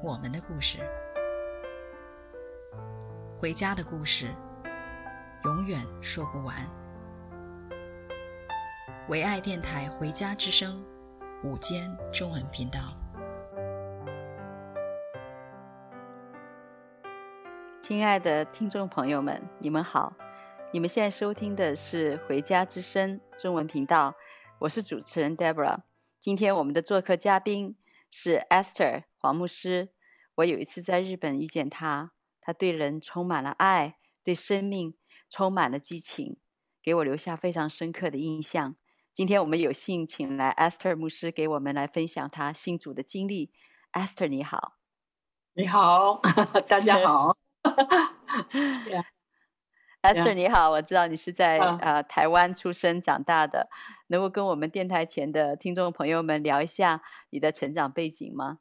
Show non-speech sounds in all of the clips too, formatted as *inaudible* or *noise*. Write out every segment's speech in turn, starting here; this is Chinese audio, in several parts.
我们的故事，回家的故事，永远说不完。唯爱电台《回家之声》午间中文频道，亲爱的听众朋友们，你们好！你们现在收听的是《回家之声》中文频道。我是主持人 Deborah，今天我们的做客嘉宾是 Esther 黄牧师。我有一次在日本遇见他，他对人充满了爱，对生命充满了激情，给我留下非常深刻的印象。今天我们有幸请来 Esther 牧师给我们来分享他信主的经历。Esther 你好，你好，*laughs* 大家好。*laughs* *laughs* yeah. Esther 你好，我知道你是在呃台湾出生长大的，能够跟我们电台前的听众朋友们聊一下你的成长背景吗？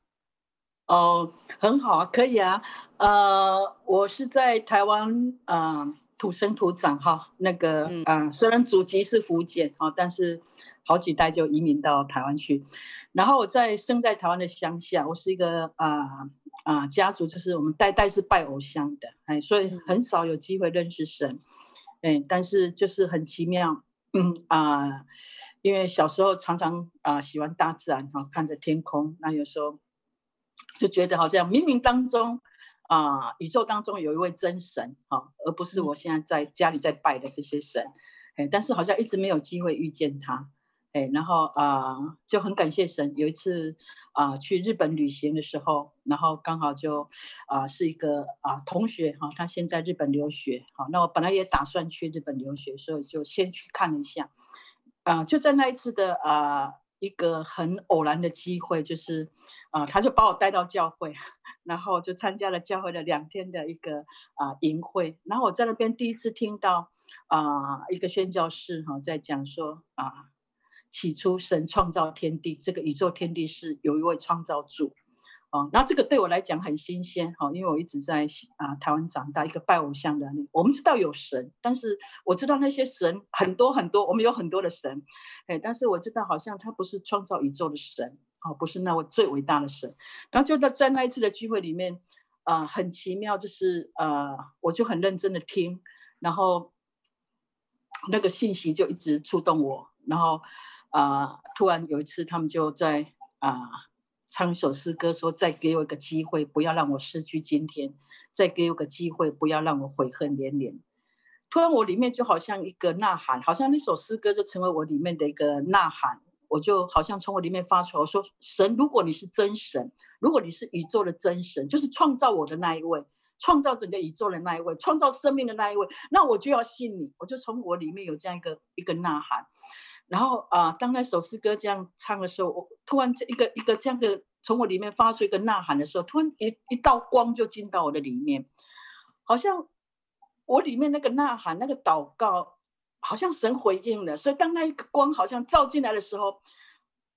哦，很好啊，可以啊。呃，我是在台湾啊、呃、土生土长哈，那个啊、嗯呃、虽然祖籍是福建啊，但是好几代就移民到台湾去。然后我在生在台湾的乡下，我是一个啊。呃啊，家族就是我们代代是拜偶像的，哎，所以很少有机会认识神，哎，但是就是很奇妙，嗯啊，因为小时候常常啊喜欢大自然哈，看着天空，那有时候就觉得好像冥冥当中啊，宇宙当中有一位真神哈，而不是我现在在家里在拜的这些神，哎，但是好像一直没有机会遇见他。哎，然后啊、呃，就很感谢神。有一次啊、呃，去日本旅行的时候，然后刚好就啊、呃，是一个啊、呃、同学哈，他现在日本留学。好，那我本来也打算去日本留学，所以就先去看了一下。啊、呃，就在那一次的啊、呃、一个很偶然的机会，就是啊、他就把我带到教会，*laughs* 然后就参加了教会的两天的一个啊营、会。然后我在那边第一次听到啊、一个宣教士哈在讲说啊。起初，神创造天地，这个宇宙天地是有一位创造主，啊，那这个对我来讲很新鲜，哈，因为我一直在啊台湾长大，一个拜偶像的，我们知道有神，但是我知道那些神很多很多，我们有很多的神，哎，但是我知道好像他不是创造宇宙的神，哦，不是那位最伟大的神，然后就在在那一次的聚会里面，啊，很奇妙，就是啊，我就很认真的听，然后那个信息就一直触动我，然后。啊、突然有一次，他们就在啊、唱一首诗歌，说：“再给我一个机会，不要让我失去今天；再给我个机会，不要让我悔恨连连。”突然，我里面就好像一个呐喊，好像那首诗歌就成为我里面的一个呐喊。我就好像从我里面发出来，我说：“神，如果你是真神，如果你是宇宙的真神，就是创造我的那一位，创造整个宇宙的那一位，创造生命的那一位，那我就要信你。”我就从我里面有这样一个一个呐喊。然后啊，当那首诗歌这样唱的时候，我突然这一个一个这样的从我里面发出一个呐喊的时候，突然一一道光就进到我的里面，好像我里面那个呐喊、那个祷告，好像神回应了。所以当那一个光好像照进来的时候，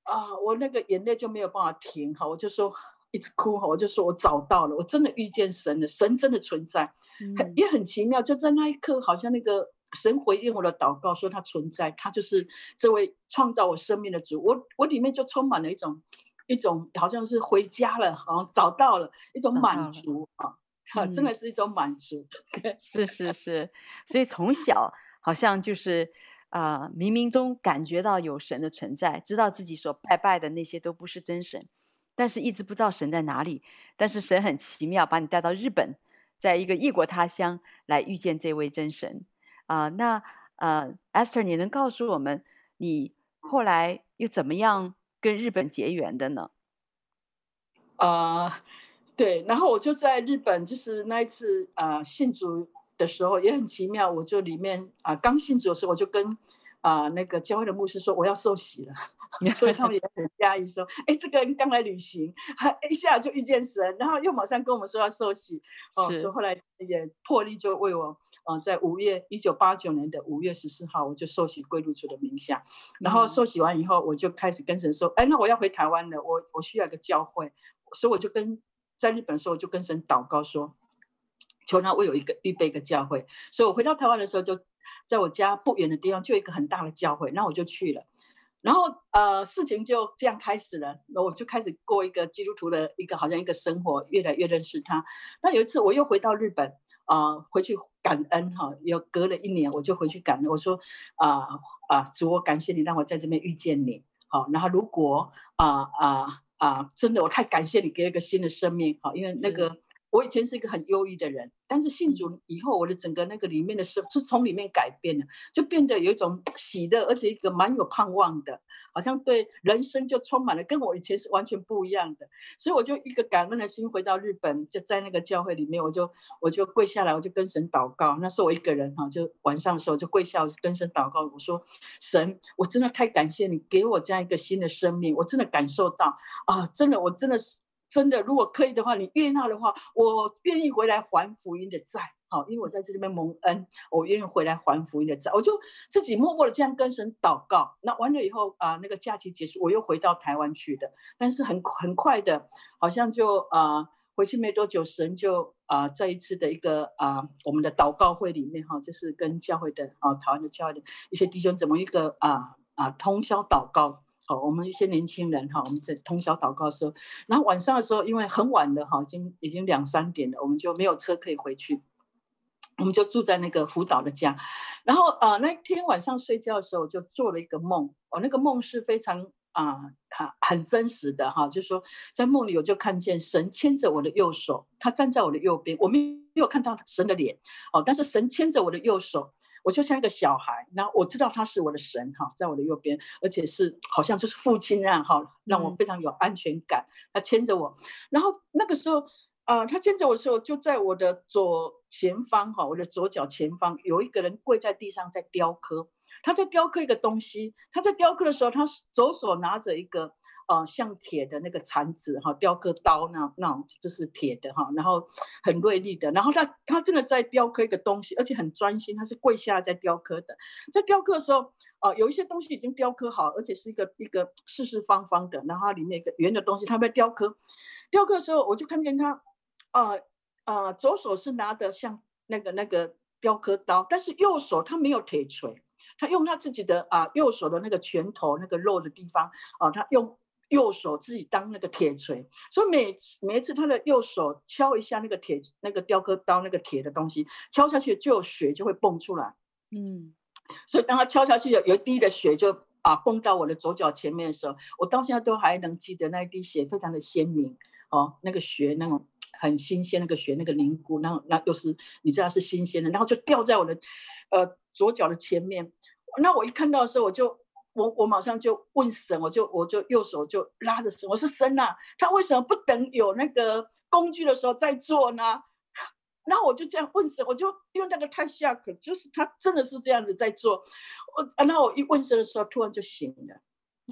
啊，我那个眼泪就没有办法停哈，我就说一直哭哈，我就说我找到了，我真的遇见神了，神真的存在，很也很奇妙，就在那一刻，好像那个。神回应我的祷告，说他存在，他就是这位创造我生命的主。我我里面就充满了一种一种，好像是回家了，好像找到了一种满足啊，*laughs* 真的是一种满足。*laughs* 嗯、是是是，所以从小好像就是啊、呃，冥冥中感觉到有神的存在，知道自己所拜拜的那些都不是真神，但是一直不知道神在哪里。但是神很奇妙，把你带到日本，在一个异国他乡来遇见这位真神。啊、呃，那呃，Esther，你能告诉我们，你后来又怎么样跟日本结缘的呢？啊、呃，对，然后我就在日本，就是那一次啊、呃，信主的时候也很奇妙，我就里面啊、呃，刚信主的时候，我就跟啊、呃、那个教会的牧师说，我要受洗了，所以他们 *laughs* 也很讶异，说：“哎，这个人刚来旅行，一下就遇见神，然后又马上跟我们说要受洗。”哦，所以后来也破例就为我，嗯、呃，在五月一九八九年的五月十四号，我就受洗归入主的名下。然后受洗完以后，我就开始跟神说：“哎，那我要回台湾了，我我需要一个教会。”所以我就跟在日本的时候，我就跟神祷告说：“求他为我有一个预备一个教会。”所以我回到台湾的时候，就在我家不远的地方就有一个很大的教会，那我就去了。然后呃，事情就这样开始了。那我就开始过一个基督徒的一个好像一个生活，越来越认识他。那有一次我又回到日本啊、呃，回去感恩哈，又隔了一年，我就回去感恩。我说啊啊，主，我感谢你让我在这边遇见你。好，然后如果啊啊啊，真的我太感谢你给一个新的生命。好，因为那个。我以前是一个很忧郁的人，但是信主以后，我的整个那个里面的生是从里面改变的，就变得有一种 *tsk* 喜乐，而且一个蛮有盼望的，好像对人生就充满了，跟我以前是完全不一样的。所以我就一个感恩的心回到日本，就在那个教会里面，我就我就跪下来，我就跟神祷告。那时候我一个人哈，就晚上的时候就跪下，我就跟神祷告，我说：神，我真的太感谢你给我这样一个新的生命，我真的感受到啊，真的，我真的是。真的，如果可以的话，你悦纳的话，我愿意回来还福音的债。好，因为我在这里面蒙恩，我愿意回来还福音的债。我就自己默默的这样跟神祷告。那完了以后啊，那个假期结束，我又回到台湾去的。但是很很快的，好像就啊回去没多久，神就啊在一次的一个啊我们的祷告会里面哈，就是跟教会的啊台湾的教会的一些弟兄怎么一个啊啊通宵祷告。我们一些年轻人哈，我们在通宵祷告的时候，然后晚上的时候，因为很晚了哈，已经已经两三点了，我们就没有车可以回去，我们就住在那个辅导的家。然后、呃，那天晚上睡觉的时候，就做了一个梦。哦，那个梦是非常啊，很、很真实的哈，就是说在梦里我就看见神牵着我的右手，他站在我的右边，我没有看到神的脸哦，但是神牵着我的右手。我就像一个小孩，然后我知道他是我的神哈，在我的右边，而且是好像就是父亲那样哈，让我非常有安全感。他牵着我，然后那个时候啊、呃，他牵着我的时候，就在我的左前方哈，我的左脚前方有一个人跪在地上在雕刻，他在雕刻一个东西。他在雕刻的时候，他左手拿着一个。啊、像铁的那个铲子哈，雕刻刀那那种，这是铁的哈，然后很锐利的。然后他他真的在雕刻一个东西，而且很专心，他是跪下来在雕刻的。在雕刻的时候，啊、有一些东西已经雕刻好，而且是一个一个四四方方的，然后它里面一个圆的东西，他在雕刻。雕刻的时候，我就看见他，啊、啊、左手是拿的像那个那个雕刻刀，但是右手他没有铁锤，他用他自己的啊、右手的那个拳头那个肉的地方啊、他用。右手自己当那个铁锤，所以每每一次他的右手敲一下那个铁那个雕刻刀那个铁的东西，敲下去就有血就会蹦出来。嗯，所以当他敲下去有有一滴的血就啊蹦到我的左脚前面的时候，我到现在都还能记得那一滴血非常的鲜明哦，那个血那种很新鲜，那个血那个凝固，那那又是你知道是新鲜的，然后就掉在我的呃左脚的前面。那我一看到的时候我就。我我马上就问神，我就我就右手就拉着神，我说神呐，他为什么不等有那个工具的时候再做呢？然后我就这样问神，我就因为那个太 shock，就是他真的是这样子在做。我然后我一问神的时候，突然就醒了。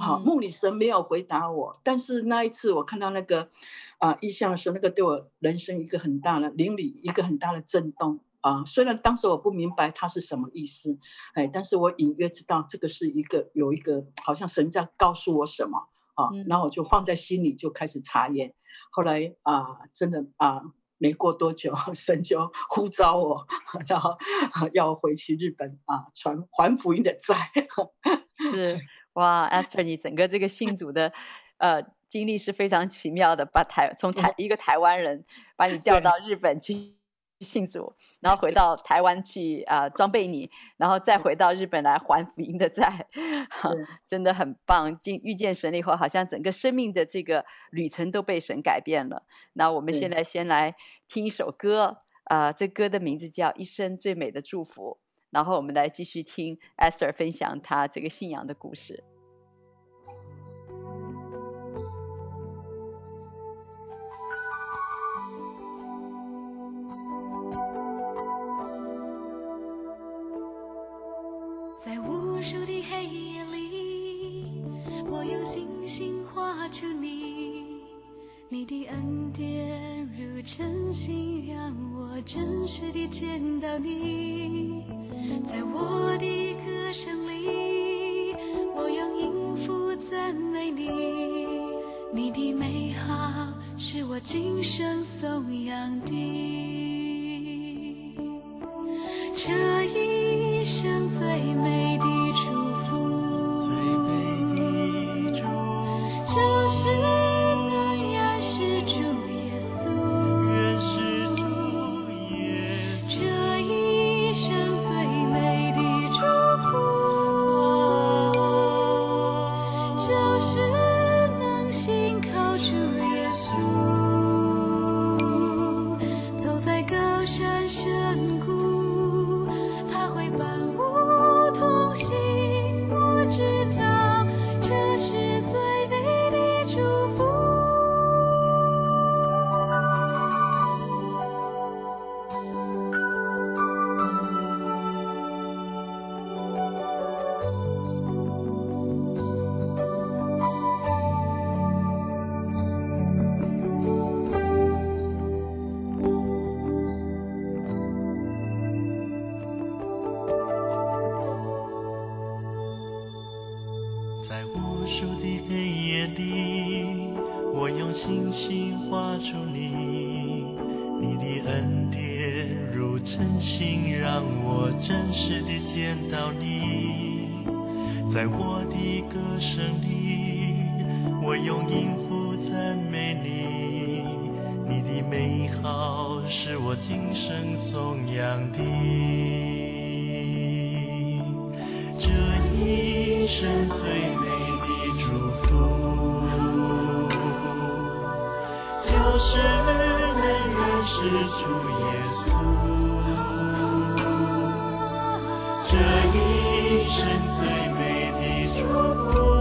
好，梦里神没有回答我，但是那一次我看到那个啊意象的时候，那个对我人生一个很大的灵里一个很大的震动。啊，虽然当时我不明白它是什么意思，哎，但是我隐约知道这个是一个有一个好像神在告诉我什么啊，然后我就放在心里就开始查验。后来啊，真的啊，没过多久，*laughs* 神就呼召我，然后要回去日本啊，传还福音的债。是 *laughs* 哇，Esther，你整个这个信主的呃经历是非常奇妙的，把台从台一个台湾人把你调到日本去。信主，然后回到台湾去啊、呃，装备你，然后再回到日本来还福音的债，*laughs* 真的很棒。经遇见神了以后，好像整个生命的这个旅程都被神改变了。那我们现在先来听一首歌，啊、呃，这歌的名字叫《一生最美的祝福》，然后我们来继续听 Esther 分享她这个信仰的故事。出你，你的恩典如晨星，让我真实地见到你。生最美的祝福，就是能认识主耶稣。这一生最。美的祝福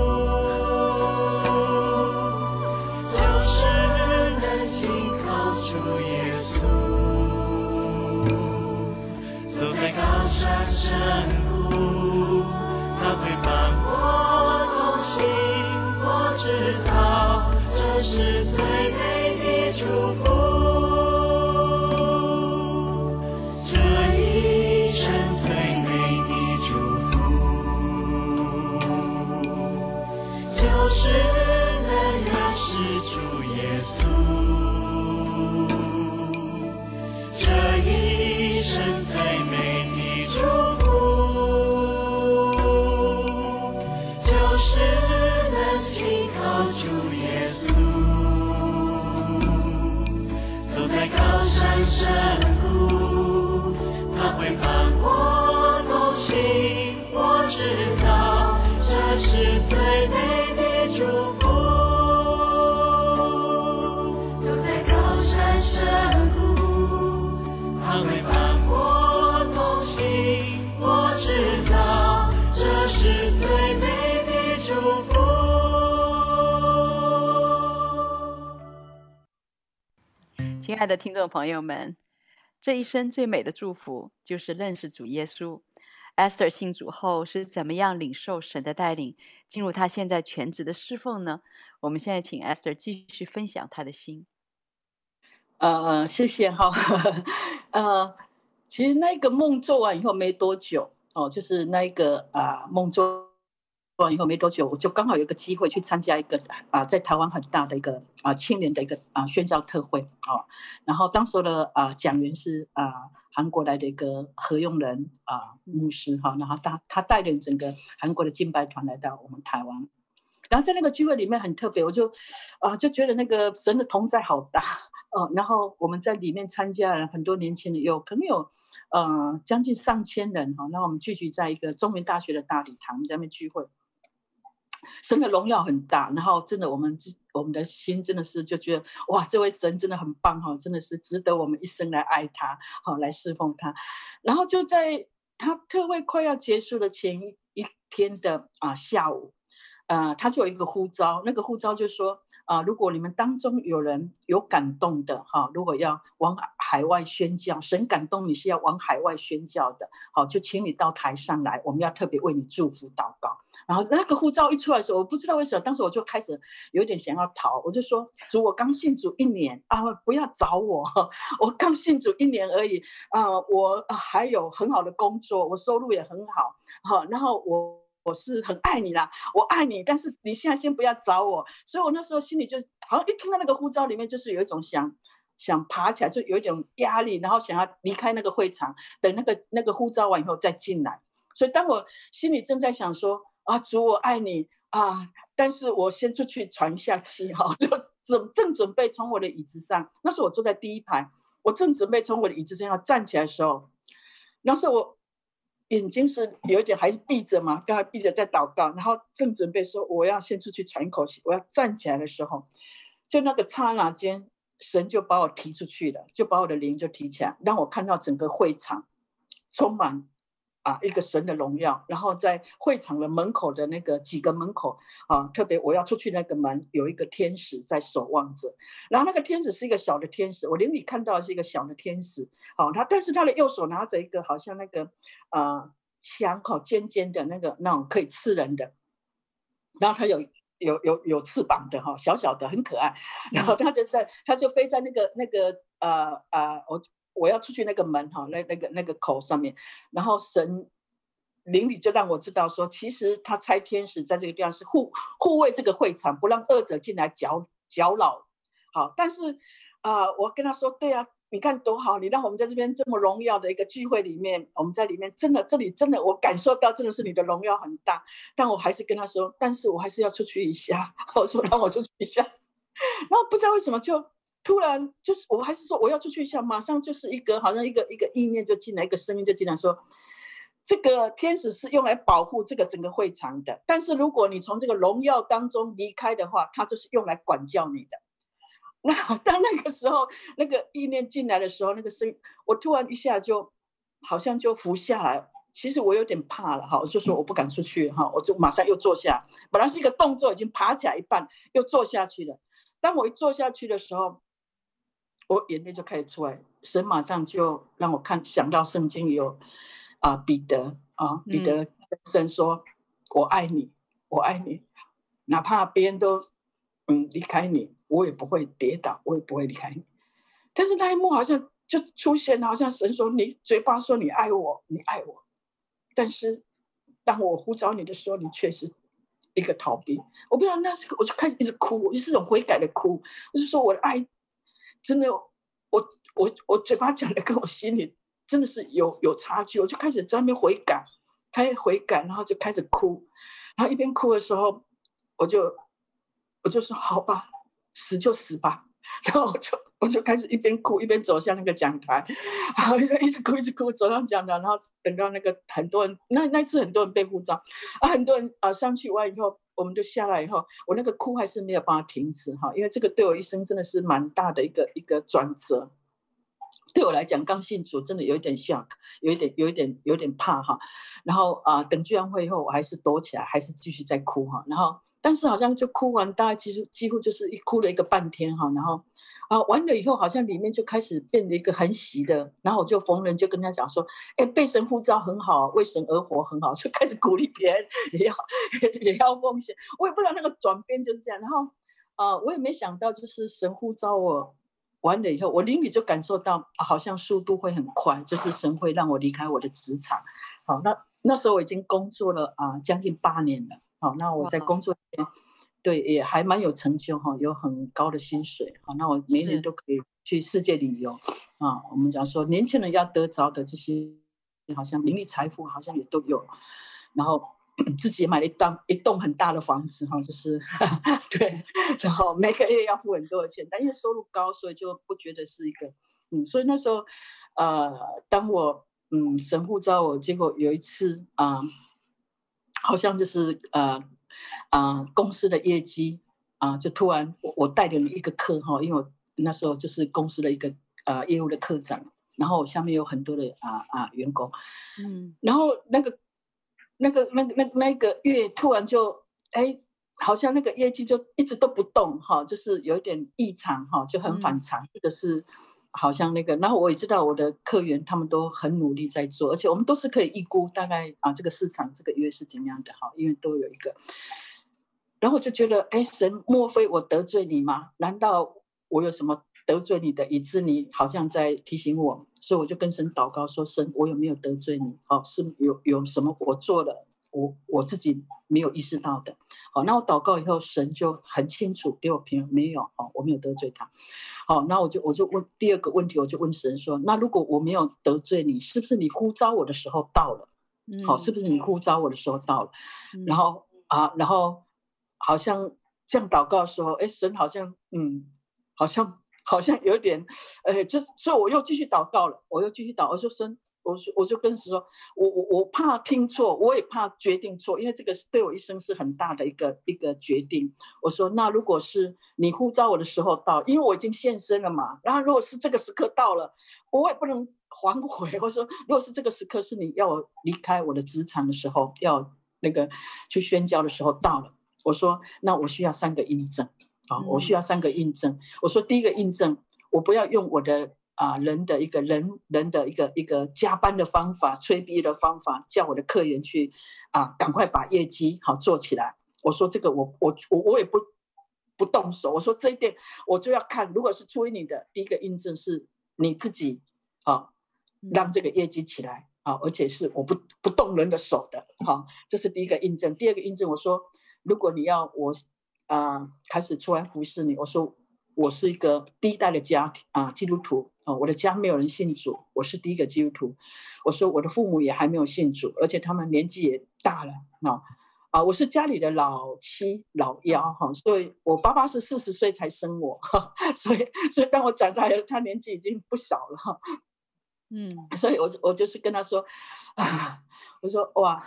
亲爱的听众朋友们，这一生最美的祝福就是认识主耶稣。Esther 信主后是怎么样领受神的带领，进入他现在全职的侍奉呢？我们现在请 Esther 继续分享他的心。呃，谢谢哈。*laughs* 呃，其实那个梦做完以后没多久哦，就是那个啊梦做。完以后没多久，我就刚好有个机会去参加一个啊，在台湾很大的一个啊青年的一个啊宣教特会啊，然后当时的啊讲员是啊韩国来的一个何用仁啊牧师哈，然后他他带领整个韩国的敬拜团来到我们台湾，然后在那个聚会里面很特别，我就啊就觉得那个神的同在好大哦，然后我们在里面参加了很多年轻人，有可能有呃将近上千人哈，那我们聚集在一个中原大学的大礼堂在那边聚会。神的荣耀很大，然后真的，我们我们的心真的是就觉得哇，这位神真的很棒哈，真的是值得我们一生来爱他，好来侍奉他。然后就在他特会快要结束的前一一天的啊下午，呃，他就有一个呼召，那个呼召就是说啊，如果你们当中有人有感动的哈，如果要往海外宣教，神感动你是要往海外宣教的，好，就请你到台上来，我们要特别为你祝福祷告。然后那个护照一出来的时候，我不知道为什么，当时我就开始有点想要逃，我就说主，我刚信主一年啊，不要找我，我刚信主一年而已啊，我还有很好的工作，我收入也很好，好，然后我我是很爱你啦，我爱你，但是你现在先不要找我，所以我那时候心里就好像一听到那个护照里面就是有一种想想爬起来，就有一种压力，然后想要离开那个会场，等那个那个护照完以后再进来，所以当我心里正在想说。啊，主，我爱你啊！但是我先出去喘一下气哈，就准正准备从我的椅子上，那时候我坐在第一排，我正准备从我的椅子上要站起来的时候，那时候我眼睛是有一点还是闭着嘛，刚才闭着在祷告，然后正准备说我要先出去喘一口气，我要站起来的时候，就那个刹那间，神就把我提出去了，就把我的灵就提起来，让我看到整个会场充满。啊，一个神的荣耀，然后在会场的门口的那个几个门口啊，特别我要出去那个门，有一个天使在守望着，然后那个天使是一个小的天使，我灵里看到的是一个小的天使，好、啊，他但是他的右手拿着一个好像那个呃枪，好尖尖的那个那种可以刺人的，然后他有有有有翅膀的哈，小小的很可爱，*laughs* 然后他就在他就飞在那个那个呃呃我。我要出去那个门哈，那那个那个口上面，然后神灵里就让我知道说，其实他差天使在这个地方是护护卫这个会场，不让恶者进来搅搅扰。好，但是啊、我跟他说，对啊，你看多好，你让我们在这边这么荣耀的一个聚会里面，我们在里面真的这里真的我感受到真的是你的荣耀很大，但我还是跟他说，但是我还是要出去一下，*laughs* 我说让我出去一下，*laughs* 然后不知道为什么就。突然就是，我还是说我要出去一下，马上就是一个好像一个一个意念就进来，一个声音就进来说，这个天使是用来保护这个整个会场的，但是如果你从这个荣耀当中离开的话，它就是用来管教你的。那当那个时候那个意念进来的时候，那个声音我突然一下就好像就伏下来，其实我有点怕了哈，我就说我不敢出去哈，我就马上又坐下，本来是一个动作已经爬起来一半，又坐下去了。当我一坐下去的时候。我眼泪就开始出来，神马上就让我看想到圣经有啊彼得啊彼得跟神说、嗯：“我爱你，我爱你，哪怕别人都嗯离开你，我也不会跌倒，我也不会离开你。”但是那一幕好像就出现，好像神说：“你嘴巴说你爱我，你爱我，但是当我呼召你的时候，你却是一个逃避。”我不知道那时候我就开始一直哭，也是种悔改的哭，我就说我的爱。真的，我我我嘴巴讲的跟我心里真的是有有差距，我就开始在那边悔改，开始悔改，然后就开始哭，然后一边哭的时候，我就我就说好吧，死就死吧，然后我就我就开始一边哭一边走向那个讲台，然后一直哭一直哭走上讲台，然后等到那个很多人，那那次很多人被护照啊，很多人啊上去完以后。我们就下来以后，我那个哭还是没有办法停止哈，因为这个对我一生真的是蛮大的一个一个转折。对我来讲，刚信主真的有一点 shock，有一点有一点有点怕哈。然后啊、等聚完会以后，我还是躲起来，还是继续在哭哈。然后，但是好像就哭完，大概其实几乎就是一哭了一个半天哈。然后。啊，完了以后好像里面就开始变得一个很喜的，然后我就逢人就跟他讲说，哎，被神呼召很好，为神而活很好，*laughs* 就开始鼓励别人也要也要奉献。我也不知道那个转变就是这样，然后啊、呃，我也没想到就是神呼召我完了以后，我灵里就感受到好像速度会很快，就是神会让我离开我的职场。好，那那时候我已经工作了啊、呃、将近八年了。好，那我在工作里面。对，也还蛮有成就哈，有很高的薪水。好，那我每年都可以去世界旅游啊。我们讲说，年轻人要得着的这些，好像名利财富，好像也都有。然后自己也买了一栋一栋很大的房子哈，就是 *laughs* 对。然后每个月要付很多的钱，但因为收入高，所以就不觉得是一个嗯。所以那时候，呃，当我嗯神呼召我，结果有一次啊、呃，好像就是呃。啊、呃，公司的业绩啊、呃，就突然我我带领了一个课哈，因为我那时候就是公司的一个呃业务的科长，然后我下面有很多的啊啊、呃呃、员工，嗯，然后那个那个那个那那个月突然就哎，好像那个业绩就一直都不动哈，就是有一点异常哈，就很反常，这、嗯、个是好像那个，然后我也知道我的客源他们都很努力在做，而且我们都是可以预估大概啊这个市场这个月是怎样的哈，因为都有一个。然后我就觉得，哎，神，莫非我得罪你吗？难道我有什么得罪你的，以致你好像在提醒我？所以我就跟神祷告说：神，我有没有得罪你？哦，是有有什么我做了？我我自己没有意识到的，好，那我祷告以后，神就很清楚给我评，没有，哦，我没有得罪他，好，那我就我就问第二个问题，我就问神说，那如果我没有得罪你，是不是你呼召我的时候到了？好，是不是你呼召我的时候到了？嗯、然后啊，然后好像这样祷告时候，哎，神好像，嗯，好像好像有点，哎，就所以我又继续祷告了，我又继续祷，我说神。我说，我就跟神说，我我我怕听错，我也怕决定错，因为这个对我一生是很大的一个一个决定。我说，那如果是你呼召我的时候到，因为我已经献身了嘛，然后如果是这个时刻到了，我也不能反悔。我说，如果是这个时刻是你要我离开我的职场的时候，要那个去宣教的时候到了，我说，那我需要三个印证啊，我需要三个印证。我说，第一个印证，我不要用我的。啊，人的一个人人的一个一个加班的方法，催逼的方法，叫我的客人去啊，赶快把业绩好做起来。我说这个我我我我也不不动手。我说这一点我就要看，如果是出于你的第一个印证是你自己啊，让这个业绩起来啊，而且是我不不动人的手的，哈，这是第一个印证。第二个印证，我说如果你要我啊开始出来服侍你，我说。我是一个第一代的家庭啊，基督徒啊，我的家没有人信主，我是第一个基督徒。我说我的父母也还没有信主，而且他们年纪也大了啊啊，我是家里的老七老幺哈，所以我爸爸是四十岁才生我，*laughs* 所以所以当我长大了，他年纪已经不小了哈，嗯，所以我我就是跟他说啊，*laughs* 我说哇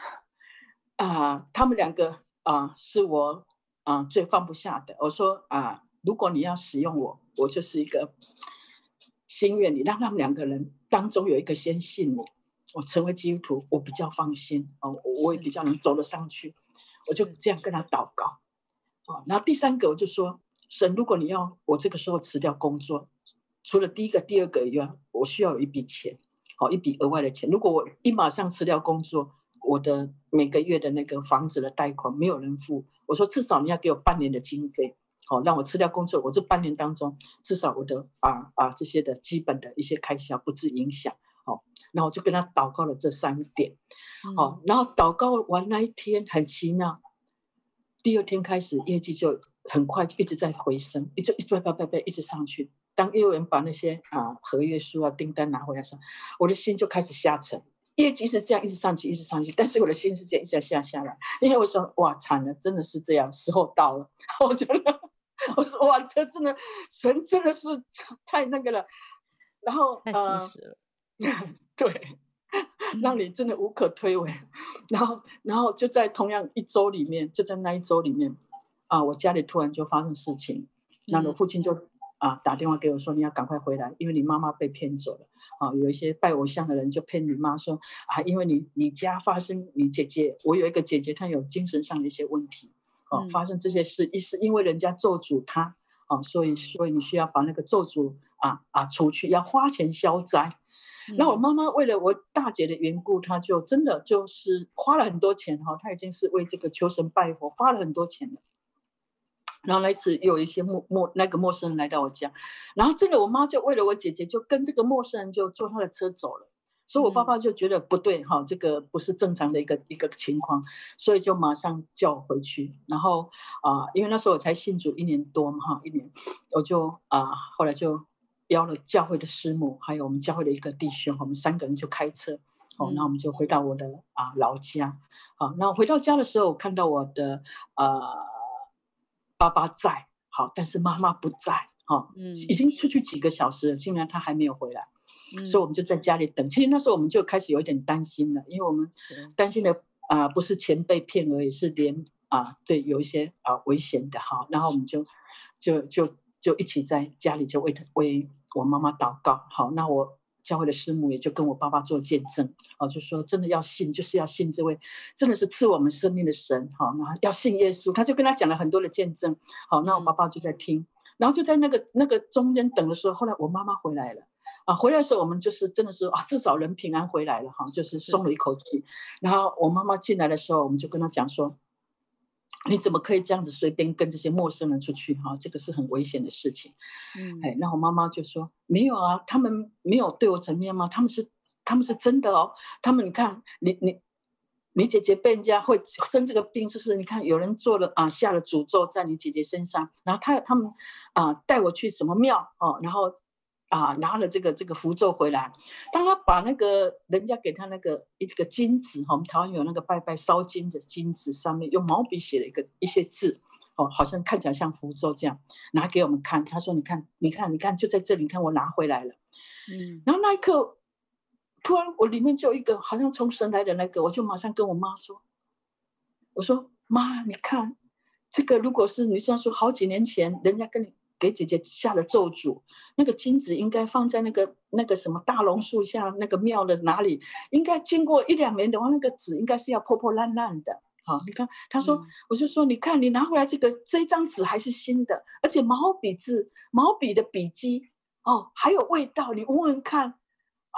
啊，他们两个啊是我啊最放不下的，我说啊。如果你要使用我，我就是一个心愿，你让他们两个人当中有一个先信你，我成为基督徒，我比较放心哦，我也比较能走得上去，我就这样跟他祷告。哦，然后第三个我就说，神，如果你要我这个时候辞掉工作，除了第一个、第二个以外，我需要有一笔钱，好，一笔额外的钱。如果我一马上辞掉工作，我的每个月的那个房子的贷款没有人付，我说至少你要给我半年的经费。好，让我辞掉工作，我这半年当中，至少我的啊啊这些的基本的一些开销不致影响。好，然后我就跟他祷告了这三点。好，然后祷告完那一天很奇妙，第二天开始业绩就很快就一直在回升，一直一直叭叭叭一直上去。当业务员把那些啊合约书啊订单拿回来时，我的心就开始下沉。业绩是这样一直上去，一直上去，但是我的心是这样一直下下来，因为我说哇惨了，真的是这样，时候到了，*laughs* 我觉得。*laughs* 我说哇，这真的神真的是 *laughs* 太那个了，然后太现实了，呃、*laughs* 对，让你真的无可推诿。然后，然后就在同样一周里面，就在那一周里面，啊，我家里突然就发生事情，那我父亲就啊打电话给我说，你要赶快回来，因为你妈妈被骗走了。啊，有一些拜偶像的人就骗你妈说啊，因为你你家发生你姐姐，我有一个姐姐，她有精神上的一些问题。哦，发生这些事，一是因为人家咒诅他，啊，所以所以你需要把那个咒诅啊啊除去，要花钱消灾。那、嗯、我妈妈为了我大姐的缘故，她就真的就是花了很多钱哈，她已经是为这个求神拜佛花了很多钱了。然后那次有一些陌陌那个陌生人来到我家，然后这个我妈就为了我姐姐，就跟这个陌生人就坐他的车走了。所以，我爸爸就觉得不对哈，这个不是正常的一个一个情况，所以就马上叫我回去。然后啊，因为那时候我才信主一年多嘛哈，一年，我就啊，后来就邀了教会的师母，还有我们教会的一个弟兄，我们三个人就开车，哦，那我们就回到我的啊老家。好，那回到家的时候，我看到我的呃爸爸在，好，但是妈妈不在，哈，嗯，已经出去几个小时了，竟然他还没有回来。所以我们就在家里等。其实那时候我们就开始有一点担心了，因为我们担心的啊、呃、不是钱被骗而已，是连啊、呃、对有一些啊、呃、危险的哈。然后我们就就就就一起在家里就为他为我妈妈祷告。好，那我教会的师母也就跟我爸爸做见证，哦，就说真的要信，就是要信这位真的是赐我们生命的神。好，那要信耶稣，他就跟他讲了很多的见证。好，那我爸爸就在听，然后就在那个那个中间等的时候，后来我妈妈回来了。啊，回来的时候我们就是真的是啊，至少人平安回来了哈，就是松了一口气。然后我妈妈进来的时候，我们就跟她讲说，你怎么可以这样子随便跟这些陌生人出去哈？这个是很危险的事情。嗯，哎，那我妈妈就说没有啊，他们没有对我怎么样吗？他们是他们是真的哦，他们你看你你。你姐姐被人家会生这个病，就是你看有人做了啊，下了诅咒在你姐姐身上，然后他他们啊带我去什么庙哦，然后啊拿了这个这个符咒回来，当他把那个人家给他那个一个金子哈，我们台湾有那个拜拜烧金的金子，上面用毛笔写了一个一些字哦，好像看起来像符咒这样，拿给我们看，他说你看你看你看就在这里，你看我拿回来了，嗯，然后那一刻。突然，我里面就有一个好像从神来的那个，我就马上跟我妈说：“我说妈，你看这个，如果是女生说好几年前人家跟你给姐姐下了咒诅，那个金子应该放在那个那个什么大榕树下那个庙的哪里？应该经过一两年的话，那个纸应该是要破破烂烂的。好，你看，他说，嗯、我就说，你看你拿回来这个这张纸还是新的，而且毛笔字，毛笔的笔迹哦，还有味道，你闻闻看。”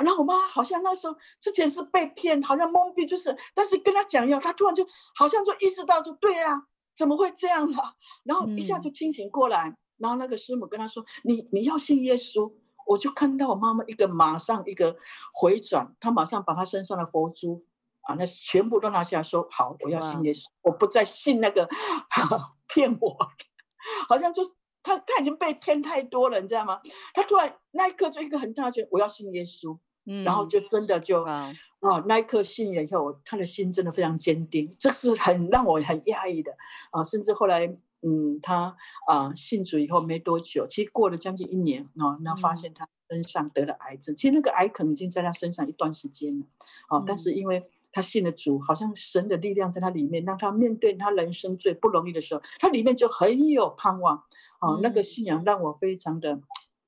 然后我妈好像那时候之前是被骗，好像懵逼，就是，但是跟她讲以后，她突然就好像就意识到，就对啊，怎么会这样啊？然后一下就清醒过来。嗯、然后那个师母跟她说：“你你要信耶稣。”我就看到我妈妈一个马上一个回转，她马上把她身上的佛珠啊，那全部都拿下来说：“好，我要信耶稣，我不再信那个 *laughs* 骗我。”好像就是。他他已经被骗太多了，你知道吗？他突然那一刻就一个很大的觉得我要信耶稣，嗯，然后就真的就啊，啊那一刻信了以后，他的心真的非常坚定，这是很让我很讶异的啊。甚至后来，嗯，他啊信主以后没多久，其实过了将近一年啊，那发现他身上得了癌症，嗯、其实那个癌可能已经在他身上一段时间了，哦，嗯、但是因为他信了主，好像神的力量在他里面，让他面对他人生最不容易的时候，他里面就很有盼望。啊，那个信仰让我非常的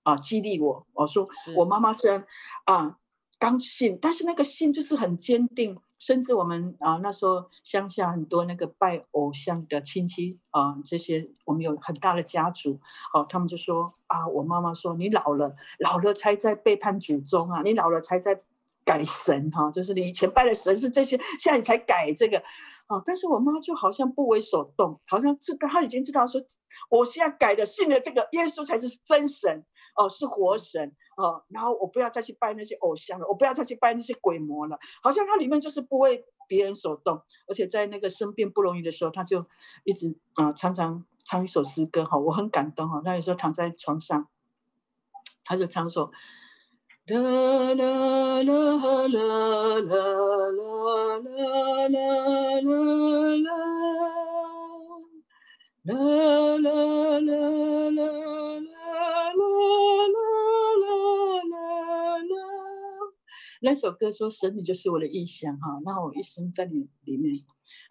啊激励我。我说我妈妈虽然啊刚信，但是那个信就是很坚定。甚至我们啊那时候乡下很多那个拜偶像的亲戚啊，这些我们有很大的家族，哦、他们就说啊，我妈妈说你老了，老了才在背叛祖宗啊，你老了才在改神哈、就是你以前拜的神是这些，现在你才改这个。啊！但是我妈就好像不为所动，好像知道她已经知道说，我现在改的信的这个耶稣才是真神哦，是活神哦。然后我不要再去拜那些偶像了，我不要再去拜那些鬼魔了。好像他里面就是不为别人所动，而且在那个生病不容易的时候，他就一直啊常常唱一首诗歌哈，我很感动哈。那有时候躺在床上，他就唱说。啦啦啦啦啦啦啦啦啦，啦啦啦那首歌说：“神，你就是我的意象哈，那我一生在你里面，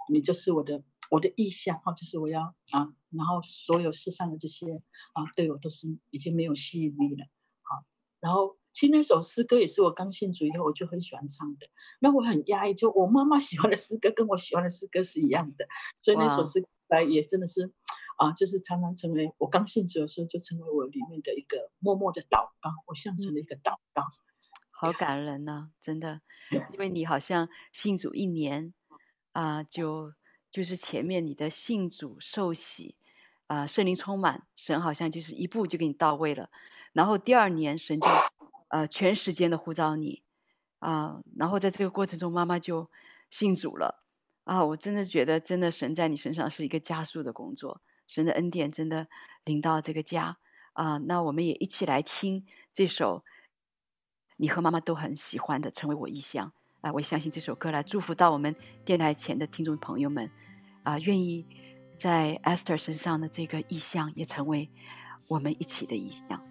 你就是我的我的意象哈，就是我要啊，然后所有世上的这些啊，对我都是已经没有吸引力了，好，然后。”其实那首诗歌也是我刚信主以后我就很喜欢唱的，那我很压抑，就我妈妈喜欢的诗歌跟我喜欢的诗歌是一样的，所以那首诗来也真的是，啊，就是常常成为我刚信主的时候就成为我里面的一个默默的祷告，我像成了一个祷告，嗯、好感人呐、啊，真的，*laughs* 因为你好像信主一年啊，就就是前面你的信主受洗啊，圣灵充满，神好像就是一步就给你到位了，然后第二年神就。呃，全时间的呼召你，啊、呃，然后在这个过程中，妈妈就信主了，啊，我真的觉得，真的神在你身上是一个加速的工作，神的恩典真的临到这个家，啊、呃，那我们也一起来听这首你和妈妈都很喜欢的《成为我意向》，啊、呃，我相信这首歌来祝福到我们电台前的听众朋友们，啊、愿意在 Esther 身上的这个意向也成为我们一起的意象。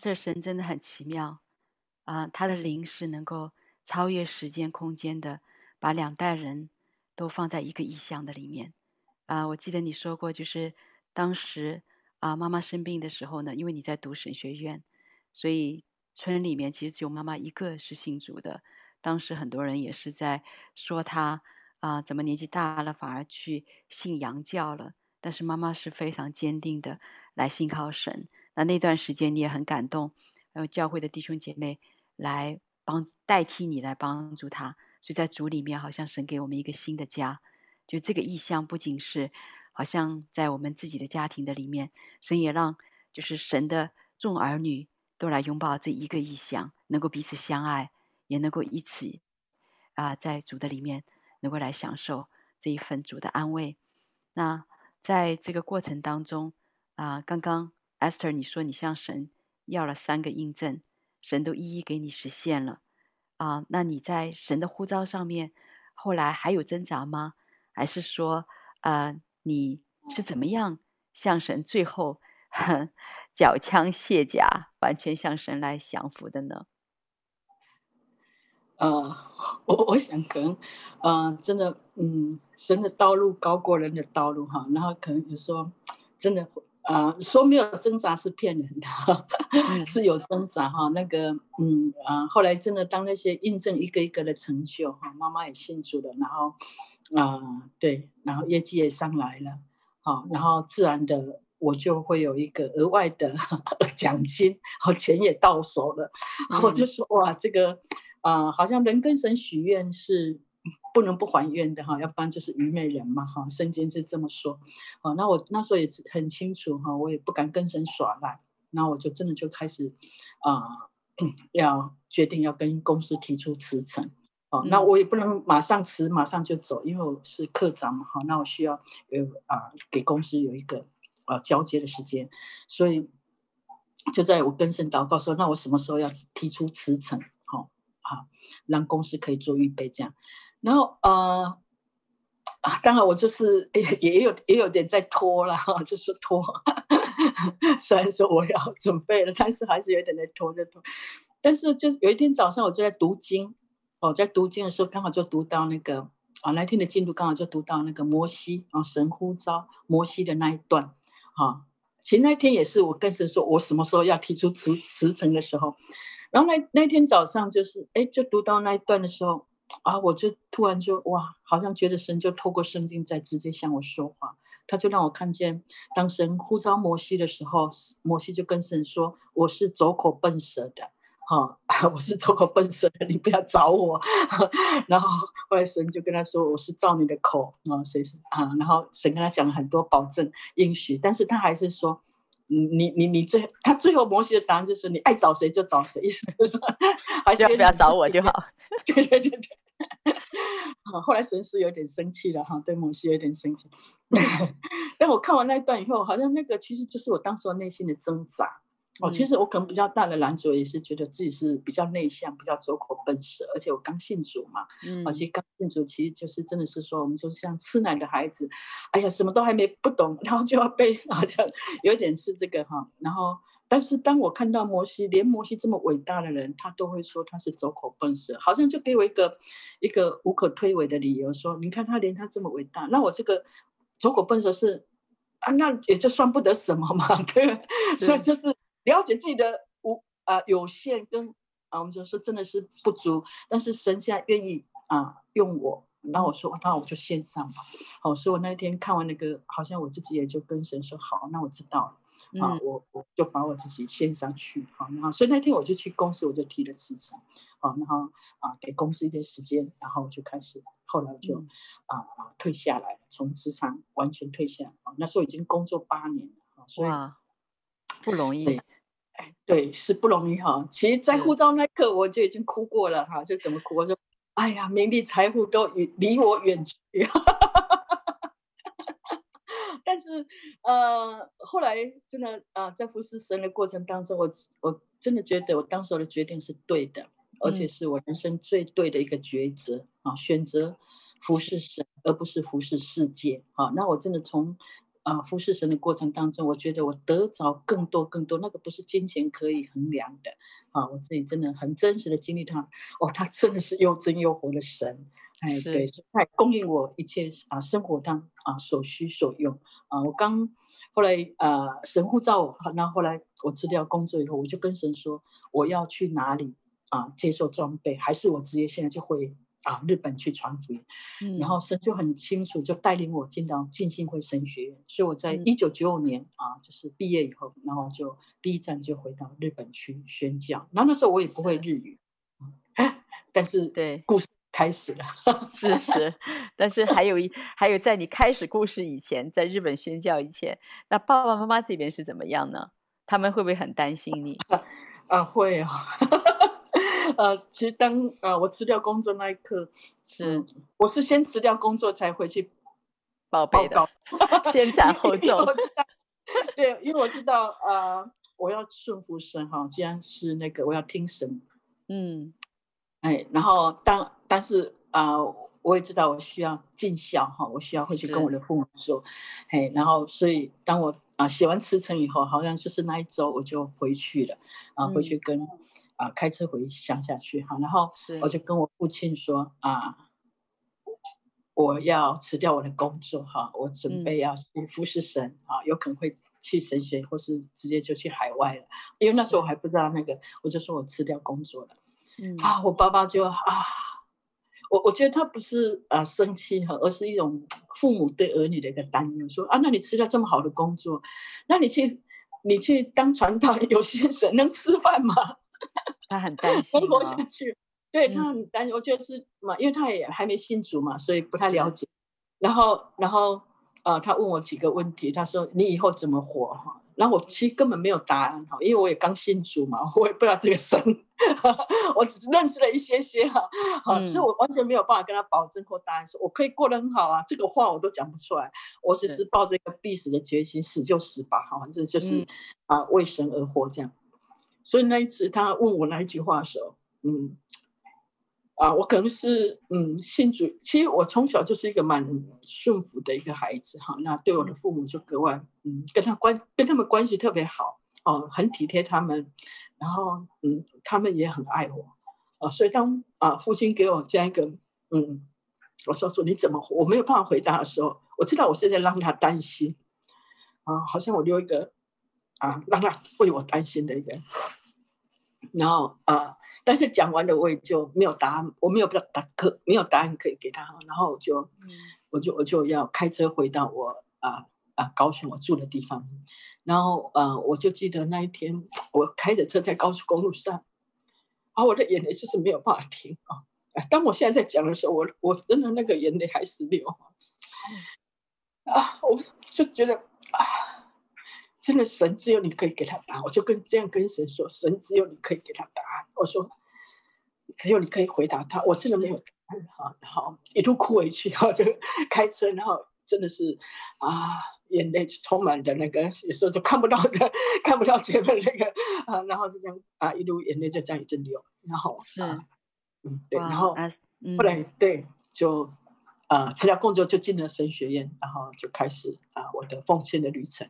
这神真的很奇妙啊！他的灵是能够超越时间空间的，把两代人都放在一个意象的里面啊！我记得你说过，就是当时啊妈妈生病的时候呢，因为你在读神学院，所以村里面其实只有妈妈一个是信主的。当时很多人也是在说他啊，怎么年纪大了反而去信洋教了？但是妈妈是非常坚定的来信靠神。那那段时间你也很感动，还有教会的弟兄姐妹来帮代替你来帮助他，所以在主里面好像神给我们一个新的家。就这个意象不仅是好像在我们自己的家庭的里面，神也让就是神的众儿女都来拥抱这一个意象，能够彼此相爱，也能够一起啊在主的里面能够来享受这一份主的安慰。那在这个过程当中啊，刚刚。Esther，你说你向神要了三个印证，神都一一给你实现了啊？那你在神的呼召上面，后来还有挣扎吗？还是说，呃，你是怎么样向神最后 *laughs* 缴枪卸甲，完全向神来降服的呢？*laughs* 呃，我我想可能，呃，真的，嗯，神的道路高过人的道路哈，然后可能有时候真的。啊、呃，说没有挣扎是骗人的，*laughs* 嗯、是有挣扎哈。那个，嗯啊，后来真的当那些印证一个一个的成就哈，妈妈也信主了，然后啊、呃，对，然后业绩也上来了，好，然后自然的我就会有一个额外的 *laughs* 奖金，好，钱也到手了，*laughs* 嗯、我就说哇，这个啊、呃，好像人跟神许愿是。不能不还愿的哈，要不然就是愚昧人嘛哈。圣经是这么说，哦，那我那时候也是很清楚哈，我也不敢跟神耍赖，那我就真的就开始啊、要决定要跟公司提出辞呈，哦，那我也不能马上辞，马上就走，因为我是科长嘛哈，那我需要有啊给公司有一个啊交接的时间，所以就在我跟神祷告说，那我什么时候要提出辞呈，好，好，让公司可以做预备这样。然后呃啊，当然我就是 *laughs* 也也有也有点在拖了哈，就是拖。*laughs* 虽然说我要准备了，但是还是有点在拖着拖。但是就有一天早上，我就在读经，哦，在读经的时候刚好就读到那个啊，那天的进度刚好就读到那个摩西啊，神呼召摩西的那一段啊。其实那天也是我跟神说，我什么时候要提出辞辞呈的时候。然后那那天早上就是哎，就读到那一段的时候。啊！我就突然就哇，好像觉得神就透过圣经在直接向我说话，他就让我看见，当神呼召摩西的时候，摩西就跟神说：“我是走口笨舌的，哈、*laughs* 我是走口笨舌的，你不要找我。*laughs* ”然后后来神就跟他说：“我是照你的口啊，谁是啊？”然后神跟他讲了很多保证应许，但是他还是说：“你你你最他最后摩西的答案就是你爱找谁就找谁，意思就是说 *laughs* 还是不要找我就好。*laughs* ”对对对对。好，后来神师有点生气了哈，对摩西有点生气。*laughs* 但我看完那一段以后，好像那个其实就是我当时内心的挣扎。哦，其实我可能比较大的拦阻也是觉得自己是比较内向，比较走口笨舌，而且我刚信主嘛。嗯。而且刚信主，其实就是真的是说，我们就是像吃奶的孩子，哎呀，什么都还没不懂，然后就要被，*laughs* 好像有点是这个哈，然后。但是当我看到摩西，连摩西这么伟大的人，他都会说他是走口笨舌，好像就给我一个一个无可推诿的理由，说你看他连他这么伟大，那我这个走口笨舌是啊，那也就算不得什么嘛，*laughs* 对。所以就是了解自己的无啊、呃、有限跟啊，我们就说真的是不足，但是神现在愿意啊用我，那我说那我就献上吧。好，所以我那天看完那个，好像我自己也就跟神说好，那我知道了。啊，我我就把我自己献上去，好，然后所以那天我就去公司，我就提了辞呈，好，然后啊给公司一点时间，然后就开始，后来就啊啊退下来，从职场完全退下来，啊，那时候已经工作八年了，啊，所以不容易，哎，对，是不容易哈。其实，在护照那一刻我就已经哭过了哈，就怎么哭？我说，哎呀，名利财富都远离我远去。*laughs* 但是，呃，后来真的啊、呃，在服侍神的过程当中，我我真的觉得我当时的决定是对的，而且是我人生最对的一个抉择啊，选择服侍神，而不是服侍世界啊。那我真的从啊、呃、服侍神的过程当中，我觉得我得着更多更多，那个不是金钱可以衡量的啊。我自己真的很真实的经历他，哦，他真的是又真又活的神。哎，对，他供应我一切啊，生活当啊所需所用啊。我刚后来啊，神呼召我，那后来我辞掉工作以后，我就跟神说，我要去哪里啊接受装备，还是我直接现在就回啊日本去传福音。嗯，然后神就很清楚，就带领我进到浸信会神学院。所以我在一九九五年啊，就是毕业以后，然后就第一站就回到日本去宣教。然后那时候我也不会日语，*laughs* 但是对故事。开始了，是是，但是还有一还有，在你开始故事以前，在日本宣教以前，那爸爸妈妈这边是怎么样呢？他们会不会很担心你？*laughs* 啊，会啊，*laughs* 呃，其实当呃我辞掉工作那一刻，是、嗯、我是先辞掉工作才回去报备的，先斩 *laughs* 后奏。对，因为我知道呃我要顺服神哈，既然是那个我要听神，嗯。哎，然后当但是啊、呃，我也知道我需要尽孝哈，我需要回去跟我的父母说，哎，然后所以当我啊、呃、写完辞呈以后，好像就是那一周我就回去了，啊、呃，回去跟啊、呃、开车回乡下去哈，然后我就跟我父亲说啊、呃，我要辞掉我的工作哈，我准备要去服侍神啊，有可能会去神学或是直接就去海外了，因为那时候我还不知道那个，我就说我辞掉工作了。嗯、啊，我爸爸就啊，我我觉得他不是啊生气哈，而是一种父母对儿女的一个担忧，说啊，那你辞掉这么好的工作，那你去你去当传道有薪水能吃饭吗？他很担心，活下去，对他很担心。我觉得是嘛，因为他也还没信主嘛，所以不太了解。然后，然后呃，他问我几个问题，他说你以后怎么活哈？然后我其实根本没有答案哈，因为我也刚信主嘛，我也不知道这个神，*laughs* 我只是认识了一些些哈，好、嗯，所以我完全没有办法跟他保证或答案，说我可以过得很好啊，这个话我都讲不出来，我只是抱着一个必死的决心，死就死吧，哈，反正就是、嗯、啊为神而活这样。所以那一次他问我那一句话的时候，嗯。啊，我可能是嗯信主，其实我从小就是一个蛮顺服的一个孩子哈。那对我的父母就格外嗯，跟他关跟他们关系特别好哦，很体贴他们，然后嗯，他们也很爱我啊。所以当啊父亲给我这样一个嗯，我说说你怎么我没有办法回答的时候，我知道我现在让他担心啊，好像我留一个啊让他为我担心的一个，然后啊。但是讲完了，我也就没有答案，我没有答可没有答案可以给他，然后我就，嗯、我就我就要开车回到我啊啊高雄我住的地方，然后呃我就记得那一天我开着车在高速公路上，啊我的眼泪就是没有办法停啊。当我现在在讲的时候，我我真的那个眼泪还是流啊，我就觉得啊，真的神只有你可以给他答案，我就跟这样跟神说，神只有你可以给他答案。我说，只有你可以回答他，我真的没有答案哈。然后一路哭回去，然后就开车，然后真的是啊，眼泪充满的那个，有时候就看不到的，看不到前面那个啊，然后就这样啊，一路眼泪就这样一直流，然后是。啊嗯，对，然后后来对，就啊，辞掉工作就进了神学院，然后就开始啊我的奉献的旅程。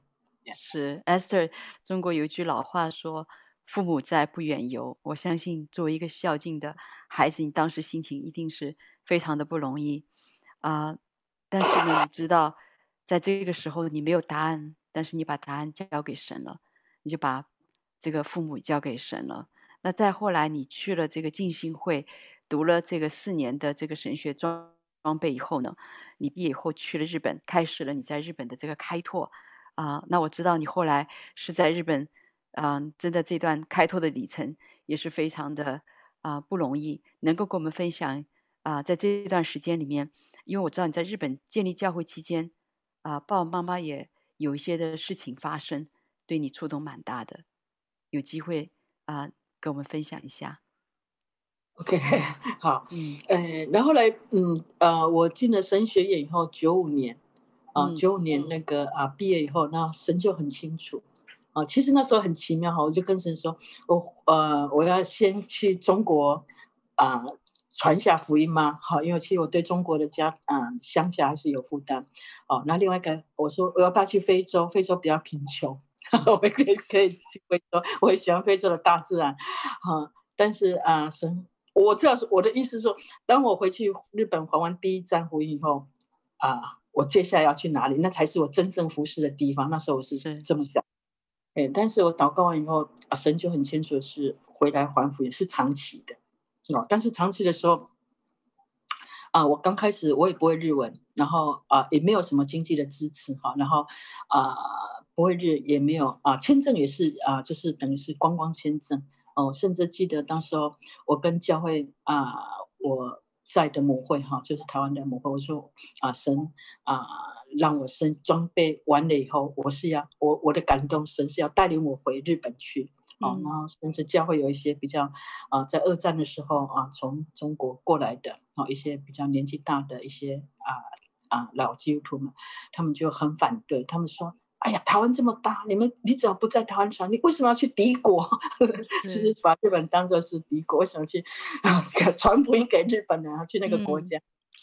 是 Esther，中国有一句老话说：“父母在，不远游。”我相信作为一个孝敬的孩子，你当时心情一定是非常的不容易啊。但是呢，你知道，在这个时候你没有答案，但是你把答案交给神了，你就把这个父母交给神了。那再后来，你去了这个浸信会，读了这个四年的这个神学装装备以后呢，你毕业以后去了日本，开始了你在日本的这个开拓啊、呃。那我知道你后来是在日本，嗯、呃，真的这段开拓的里程也是非常的啊、呃、不容易。能够跟我们分享啊、呃，在这段时间里面，因为我知道你在日本建立教会期间啊，爸爸妈妈也有一些的事情发生，对你触动蛮大的。有机会啊。呃跟我们分享一下。OK，*laughs* 好，嗯，呃，然后来，嗯，呃，我进了神学院以后，九五年，啊，九五年那个啊，毕业以后，那神就很清楚，啊，其实那时候很奇妙哈，我就跟神说，我呃，我要先去中国啊，传下福音吗？好，因为其实我对中国的家啊乡下还是有负担，哦，那另外一个，我说我要不要去非洲？非洲比较贫穷。*laughs* 我可以可以去非洲，我也喜欢非洲的大自然，哈。但是啊，神，我知道是我的意思是说，当我回去日本还完第一站福音以后，啊，我接下来要去哪里？那才是我真正服侍的地方。那时候我是这么想，哎，但是我祷告完以后，啊，神就很清楚的是回来还福也是长期的，哦，但是长期的时候，啊，我刚开始我也不会日文，然后啊，也没有什么经济的支持，哈，然后啊。不会日也没有啊，签证也是啊，就是等于是观光签证哦。甚至记得当时候我跟教会啊，我在的母会哈，就是台湾的母会，我说啊，神啊，让我身装备完了以后，我是要我我的感动，神是要带领我回日本去哦。然后甚至教会有一些比较啊，在二战的时候啊，从中国过来的啊，一些比较年纪大的一些啊啊老基督徒们，他们就很反对，他们说。哎呀，台湾这么大，你们你只要不在台湾传，你为什么要去敌国？*laughs* 其实把日本当做是敌国，为什么去啊传福音给日本人啊？去那个国家，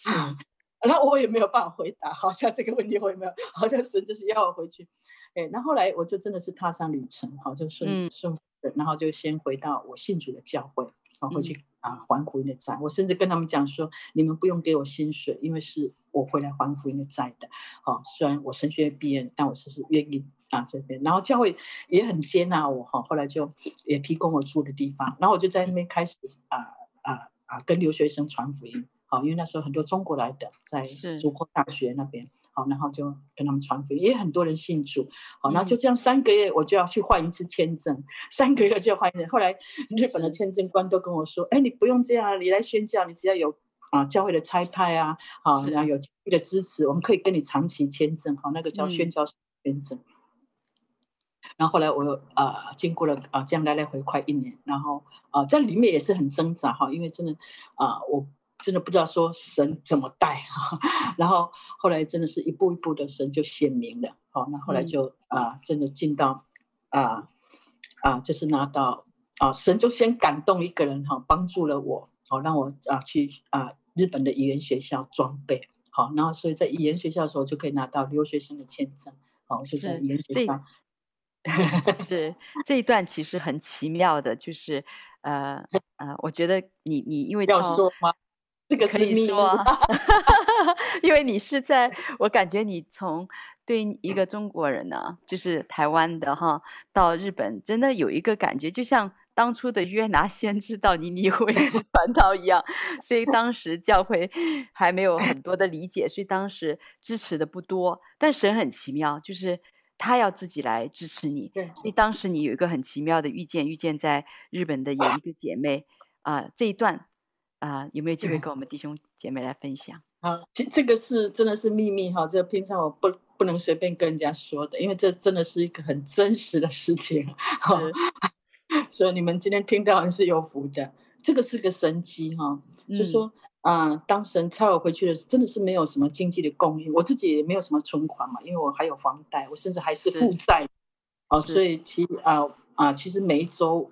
嗯，*laughs* 那我也没有办法回答。好像这个问题我也没有，好像神就是要我回去。哎，那后来我就真的是踏上旅程，好，就顺顺的，然后就先回到我信主的教会，然后回去。啊，还福音的债，我甚至跟他们讲说，你们不用给我薪水，因为是我回来还福音的债的。好，虽然我神学毕业，但我是是愿意啊这边。然后教会也很接纳我哈，后来就也提供我住的地方，然后我就在那边开始啊啊啊跟留学生传福音。好，因为那时候很多中国来的在中国大学那边。好，然后就跟他们传福音，也很多人信主。好，然后就这样三个月，我就要去换一次签证，嗯、三个月就要换一次。后来日本的签证官都跟我说：“哎，你不用这样，你来宣教，你只要有啊教会的差派啊，好，然后有教会的支持，我们可以跟你长期签证。好，那个叫宣教签证。嗯”然后后来我又啊经过了啊这样来来回快一年，然后啊在里面也是很挣扎哈，因为真的啊我。真的不知道说神怎么带哈，*laughs* 然后后来真的是一步一步的神就显明了，好，那后来就啊真的进到啊啊就是拿到啊神就先感动一个人哈，帮助了我，好让我啊去啊日本的语言学校装备，好，然后所以在语言学校的时候就可以拿到留学生的签证，好，就是语言学校。*laughs* 是这一段其实很奇妙的，就是呃呃，我觉得你你因为要说吗？这个可以说，*laughs* 因为你是在，我感觉你从对一个中国人呢、啊，就是台湾的哈，到日本，真的有一个感觉，就像当初的约拿先知到尼尼微去传道一样，所以当时教会还没有很多的理解，所以当时支持的不多。但神很奇妙，就是他要自己来支持你。对，所以当时你有一个很奇妙的遇见，遇见在日本的有一个姐妹啊、呃，这一段啊、呃，有没有机会跟我们弟兄姐妹来分享？啊，其实这个是真的是秘密哈，这个平常我不不能随便跟人家说的，因为这真的是一个很真实的事情。*laughs* 所以你们今天听到是有福的，这个是个神奇哈。嗯、就是说啊、呃，当神差我回去的时候，真的是没有什么经济的供应，我自己也没有什么存款嘛，因为我还有房贷，我甚至还是负债。哦，所以其啊啊、呃，其实每一周。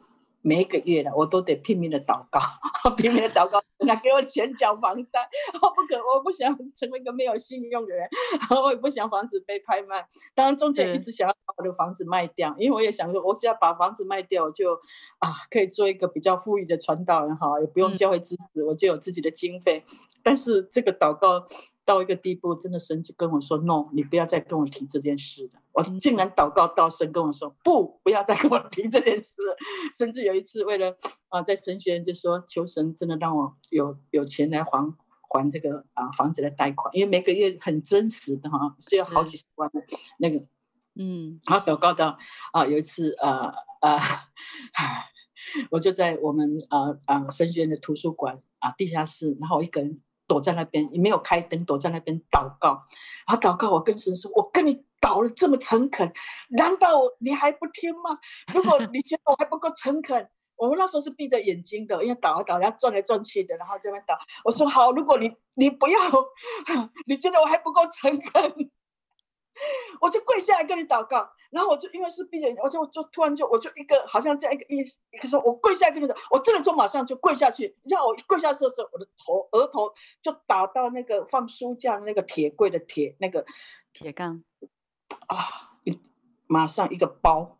每一个月呢，我都得拼命的祷告，*laughs* 拼命的祷告，来给我钱缴房贷，*laughs* 我不可，我不想成为一个没有信用的人，*laughs* 我也不想房子被拍卖。当然中间一直想要把我的房子卖掉，因为我也想说，我是要把房子卖掉，我就啊可以做一个比较富裕的传道人哈，也不用教会支持，我就有自己的经费。但是这个祷告。到一个地步，真的神就跟我说：“No，你不要再跟我提这件事了。”我竟然祷告到神跟我说：“不，不要再跟我提这件事。”甚至有一次，为了啊，在神学院就说求神真的让我有有钱来还还这个啊房子的贷款，因为每个月很真实的哈，需要好几十万的那个，嗯，然后祷告到啊，有一次啊啊，我就在我们啊啊神学院的图书馆啊地下室，然后我一个人。躲在那边也没有开灯，躲在那边祷告。然后祷告，我跟神说：“我跟你祷了这么诚恳，难道你还不听吗？*laughs* 如果你觉得我还不够诚恳，我们那时候是闭着眼睛的，因为祷啊祷，要转来转去的，然后这边祷。我说好，如果你你不要，*laughs* 你觉得我还不够诚恳。” *laughs* 我就跪下来跟你祷告，然后我就因为是闭着眼，我就就突然就我就一个好像这样一个意思，一个说我跪下来跟你祷，我真的就马上就跪下去。你知道我跪下去的时候，我的头额头就打到那个放书架那个铁柜的铁那个铁杠啊，马上一个包，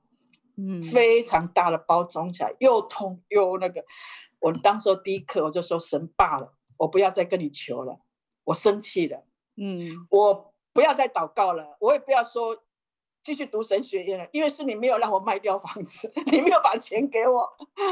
嗯，非常大的包肿起来，又痛又那个。我当时第一刻我就说神罢了，我不要再跟你求了，我生气了，嗯，我。不要再祷告了，我也不要说继续读神学院了，因为是你没有让我卖掉房子，*laughs* 你没有把钱给我，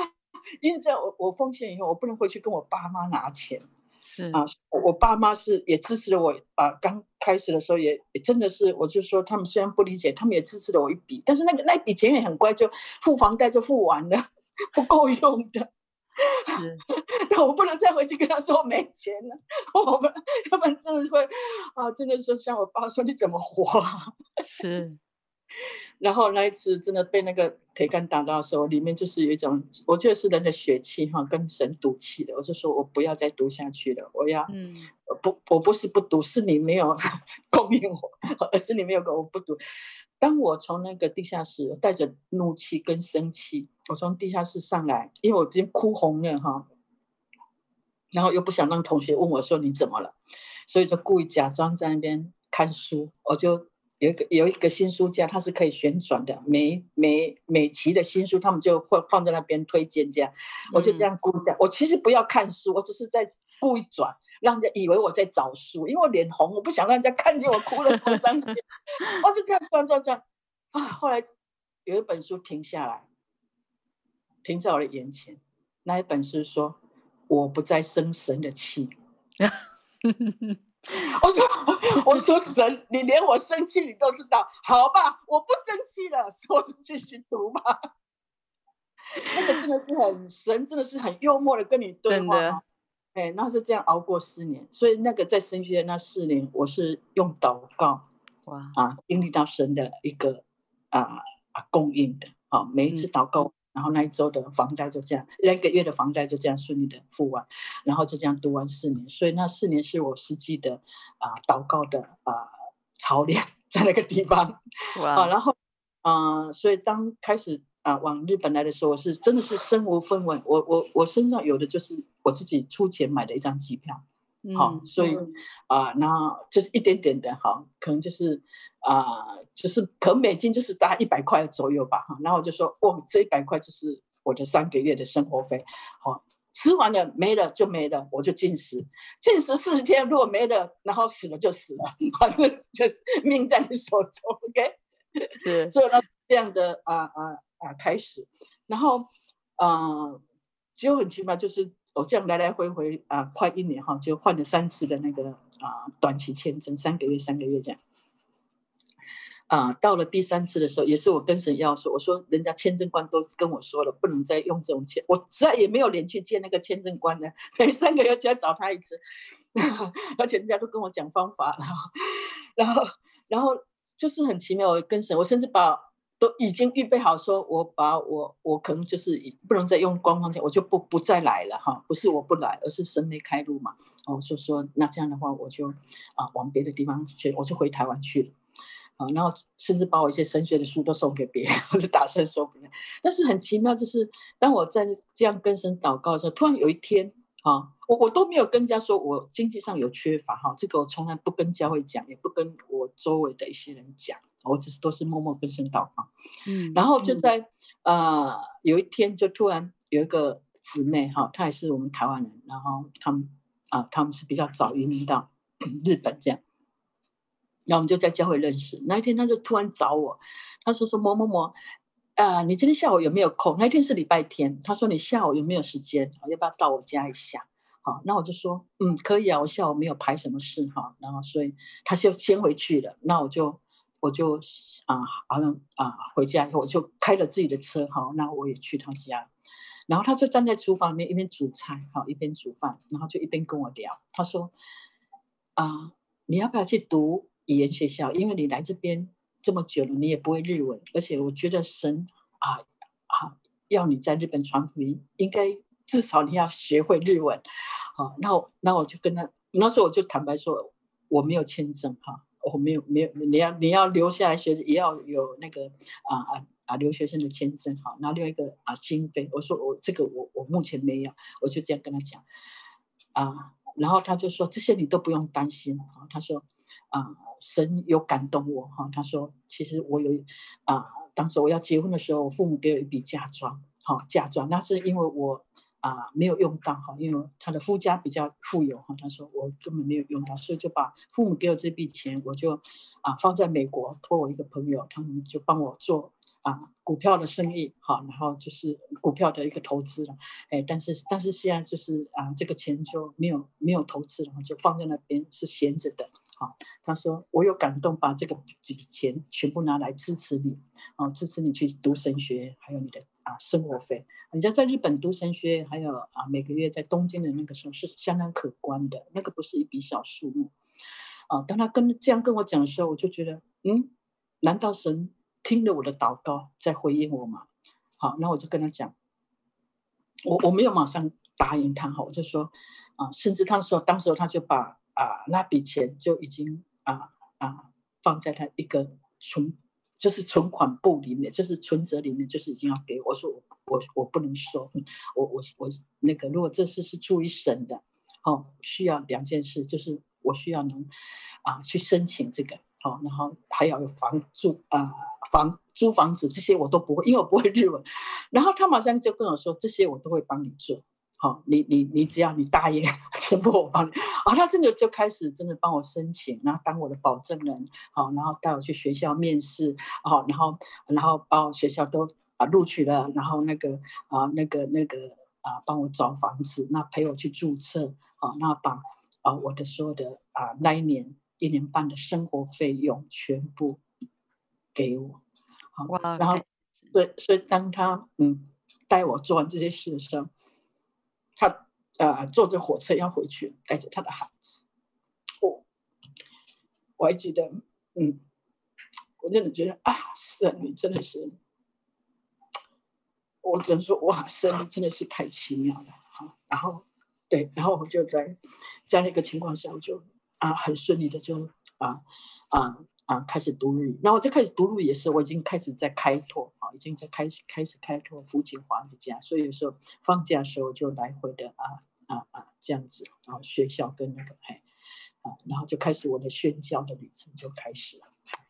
*laughs* 因为我我奉献以后，我不能回去跟我爸妈拿钱，是。啊，我爸妈是也支持了我啊，刚开始的时候也也真的是，我就说他们虽然不理解，他们也支持了我一笔，但是那个那笔钱也很乖，就付房贷就付完了，*laughs* 不够用的。*laughs* 是，*laughs* 那我不能再回去跟他说我没钱了，*laughs* 我们要不然真的会啊，真的说像我爸说你怎么活啊？是，然后那一次真的被那个铁杆打到的时候，里面就是有一种，我觉得是人的血气哈，跟神赌气的。我就说我不要再读下去了，我要，嗯，不，我不是不读，是你没有供应我，而是你没有给我不读。当我从那个地下室带着怒气跟生气，我从地下室上来，因为我已经哭红了哈，然后又不想让同学问我说你怎么了，所以就故意假装在那边看书。我就有一个有一个新书架，它是可以旋转的，每每每期的新书他们就会放在那边推荐这样，我就这样故意这样，我其实不要看书，我只是在故意转。让人家以为我在找书，因为我脸红，我不想让人家看见我哭了多伤心。我就这样转转转啊！后来有一本书停下来，停在我的眼前。那一本书说：“我不再生神的气。*laughs* ”我说：“我说神，你连我生气你都知道，好吧？我不生气了，说是继续读吧。*laughs* ”那个真的是很神，真的是很幽默的跟你对话。哎，那是这样熬过四年，所以那个在神学院那四年，我是用祷告，哇啊，经历到神的一个啊啊供应的，啊，每一次祷告，嗯、然后那一周的房贷就这样，那个月的房贷就这样顺利的付完，然后就这样读完四年，所以那四年是我实际的啊祷告的啊操练 *laughs* 在那个地方，哇啊，然后啊，所以当开始。啊，往日本来的时候，我是真的是身无分文，我我我身上有的就是我自己出钱买的一张机票，好、嗯，所以啊，那就是一点点的哈，可能就是啊，就是可能美金就是大概一百块左右吧，哈，然后我就说，哦，这一百块就是我的三个月的生活费，好，吃完了没了就没了，我就禁食，禁食四十天，如果没了，然后死了就死了，*laughs* 反正就是命在你手中，OK，是，所以呢，这样的啊啊。啊，开始，然后，啊，就很奇葩，就是我这样来来回回啊，快一年哈，就换了三次的那个啊短期签证，三个月三个月这样。啊，到了第三次的时候，也是我跟神要说，我说人家签证官都跟我说了，不能再用这种签，我再也没有脸去见那个签证官了，每三个月就要找他一次，*laughs* 而且人家都跟我讲方法了，*laughs* 然后，然后就是很奇妙，我跟神，我甚至把都已经预备好，说我把我我可能就是不能再用光方签，我就不不再来了哈，不是我不来，而是神没开路嘛，哦，就说那这样的话，我就啊往别的地方去，我就回台湾去了。啊，然后甚至把我一些神学的书都送给别人，*laughs* 我就打算说别人。但是很奇妙，就是当我在这样跟神祷告的时候，突然有一天，啊，我我都没有跟人家说我经济上有缺乏，哈，这个我从来不跟教会讲，也不跟我周围的一些人讲，我只是都是默默跟神祷告。嗯，然后就在呃有一天，就突然有一个姊妹，哈，她也是我们台湾人，然后他们啊，他们是比较早移民到 *coughs* 日本这样。然后我们就在教会认识。那一天他就突然找我，他说说某某某，啊、呃，你今天下午有没有空？那一天是礼拜天。他说你下午有没有时间？要不要到我家一下？好，那我就说嗯，可以啊，我下午没有排什么事哈。然后所以他就先回去了。那我就我就啊，好像啊回家以后我就开了自己的车哈。那我也去他家，然后他就站在厨房里面一边煮菜哈，一边煮饭，然后就一边跟我聊。他说啊，你要不要去读？语言学校，因为你来这边这么久了，你也不会日文，而且我觉得神啊啊，要你在日本传福音，应该至少你要学会日文。好、啊，那我那我就跟他，那时候我就坦白说，我没有签证哈，我没有没有，你要你要留下来学，也要有那个啊啊啊留学生的签证哈，然后另外一个啊经费，我说我这个我我目前没有，我就这样跟他讲啊，然后他就说这些你都不用担心啊，他说。啊，神有感动我哈，他说其实我有啊，当时我要结婚的时候，我父母给我一笔嫁妆，好嫁妆，那是因为我啊没有用到哈，因为他的夫家比较富有哈，他说我根本没有用到，所以就把父母给我这笔钱，我就啊放在美国，托我一个朋友，他们就帮我做啊股票的生意，好，然后就是股票的一个投资了，哎，但是但是现在就是啊这个钱就没有没有投资了，就放在那边是闲着的。好，他说我有感动，把这个几笔钱全部拿来支持你，啊，支持你去读神学，还有你的啊生活费。人家在日本读神学，还有啊每个月在东京的那个时候是相当可观的，那个不是一笔小数目。啊，当他跟这样跟我讲的时候，我就觉得，嗯，难道神听了我的祷告在回应我吗？好，那我就跟他讲，我我没有马上答应他，哈，我就说，啊，甚至他说，当时他就把。啊，那笔钱就已经啊啊放在他一个存，就是存款簿里面，就是存折里面，就是已经要给我。说我我我不能说，我我我那个，如果这事是出于省的，哦，需要两件事，就是我需要能啊去申请这个，好，然后还要有房住啊房租房子这些我都不会，因为我不会日文。*laughs* 然后他马上就跟我说，这些我都会帮你做。好，你你你只要你答应，全部我帮你。啊，他真的就开始真的帮我申请，然后当我的保证人，好，然后带我去学校面试，好，然后然后把我学校都啊录取了，然后那个啊那个那个啊帮我找房子，那陪我去注册，好，那把啊我的所有的啊那一年一年半的生活费用全部给我，好，然后对，所以当他嗯带我做完这些事的时候。他呃坐着火车要回去，带着他的孩子。我我还记得，嗯，我真的觉得啊，神你真的是，我只能说哇，神你真的是太奇妙了。好，然后对，然后我就在这样一个情况下，我就啊很顺利的就啊啊。啊，开始读日语，那我就开始读日语也是，我已经开始在开拓，已经在开始开始开拓父亲华的家，所以说放假的时候就来回的啊啊啊这样子，然后学校跟那个哎啊，然后就开始我的宣教的旅程就开始了。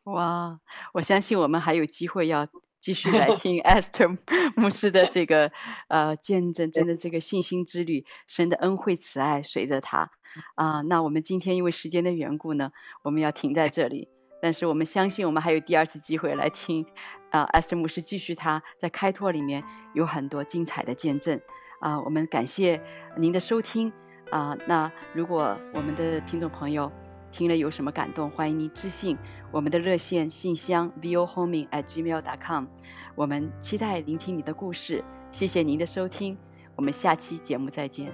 哇，我相信我们还有机会要继续来听 *laughs* Esther 牧师的这个呃见证，真的这个信心之旅，神的恩惠慈爱随着他啊。那我们今天因为时间的缘故呢，我们要停在这里。但是我们相信，我们还有第二次机会来听，啊，Esther 牧师继续他在开拓里面有很多精彩的见证，啊，我们感谢您的收听，啊，那如果我们的听众朋友听了有什么感动，欢迎您致信我们的热线信箱 vohoming@gmail.com，我们期待聆听你的故事，谢谢您的收听，我们下期节目再见。